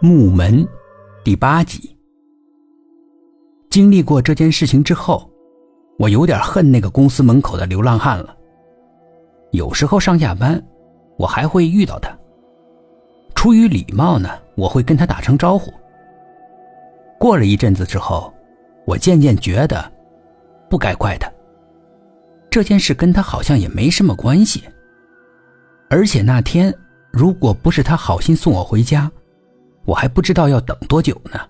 木门第八集。经历过这件事情之后，我有点恨那个公司门口的流浪汉了。有时候上下班，我还会遇到他。出于礼貌呢，我会跟他打声招呼。过了一阵子之后，我渐渐觉得不该怪他。这件事跟他好像也没什么关系。而且那天，如果不是他好心送我回家，我还不知道要等多久呢。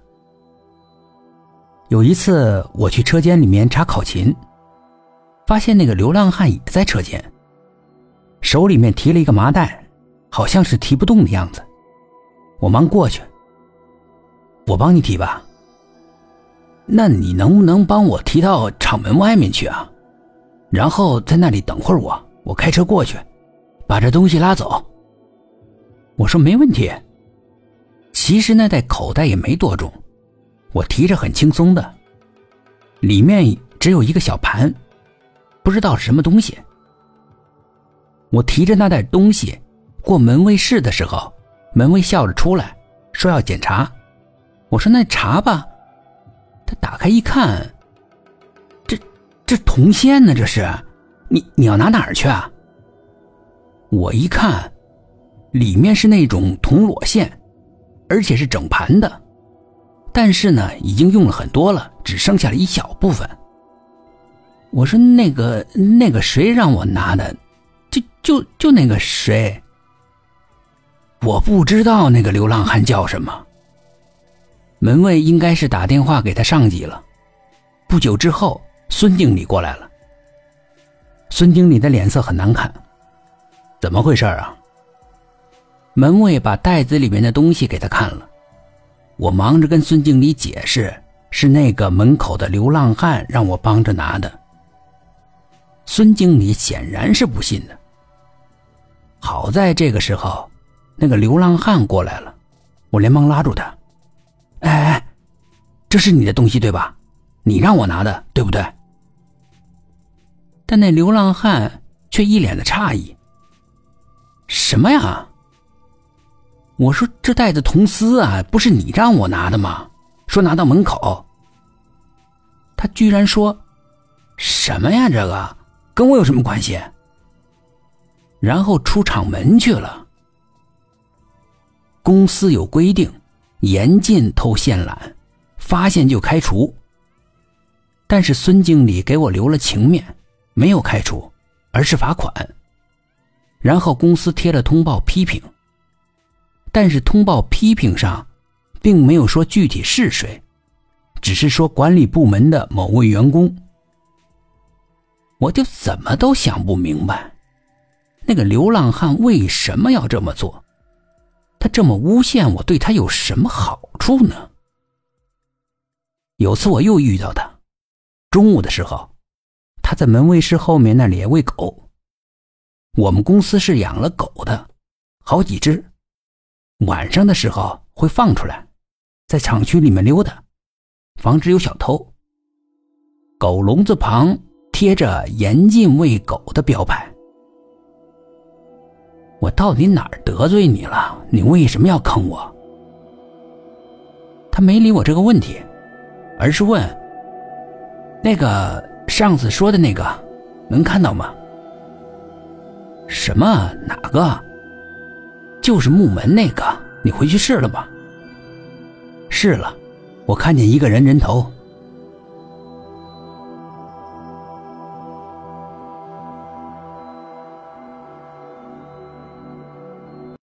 有一次，我去车间里面查考勤，发现那个流浪汉也在车间，手里面提了一个麻袋，好像是提不动的样子。我忙过去，我帮你提吧。那你能不能帮我提到厂门外面去啊？然后在那里等会儿我，我开车过去，把这东西拉走。我说没问题。其实那袋口袋也没多重。我提着很轻松的，里面只有一个小盘，不知道什么东西。我提着那袋东西过门卫室的时候，门卫笑着出来，说要检查。我说那查吧。他打开一看，这这铜线呢？这是你你要拿哪儿去啊？我一看，里面是那种铜裸线，而且是整盘的。但是呢，已经用了很多了，只剩下了一小部分。我说：“那个那个谁让我拿的？就就就那个谁？我不知道那个流浪汉叫什么。门卫应该是打电话给他上级了。不久之后，孙经理过来了。孙经理的脸色很难看，怎么回事啊？门卫把袋子里面的东西给他看了。”我忙着跟孙经理解释，是那个门口的流浪汉让我帮着拿的。孙经理显然是不信的。好在这个时候，那个流浪汉过来了，我连忙拉住他：“哎哎，这是你的东西对吧？你让我拿的对不对？”但那流浪汉却一脸的诧异：“什么呀？”我说：“这袋子铜丝啊，不是你让我拿的吗？说拿到门口。”他居然说：“什么呀？这个跟我有什么关系？”然后出厂门去了。公司有规定，严禁偷线缆，发现就开除。但是孙经理给我留了情面，没有开除，而是罚款。然后公司贴了通报批评。但是通报批评上，并没有说具体是谁，只是说管理部门的某位员工。我就怎么都想不明白，那个流浪汉为什么要这么做？他这么诬陷我，对他有什么好处呢？有次我又遇到他，中午的时候，他在门卫室后面那里喂狗。我们公司是养了狗的，好几只。晚上的时候会放出来，在厂区里面溜达，防止有小偷。狗笼子旁贴着严禁喂狗的标牌。我到底哪儿得罪你了？你为什么要坑我？他没理我这个问题，而是问：“那个上次说的那个，能看到吗？”什么？哪个？就是木门那个，你回去试了吧。试了，我看见一个人人头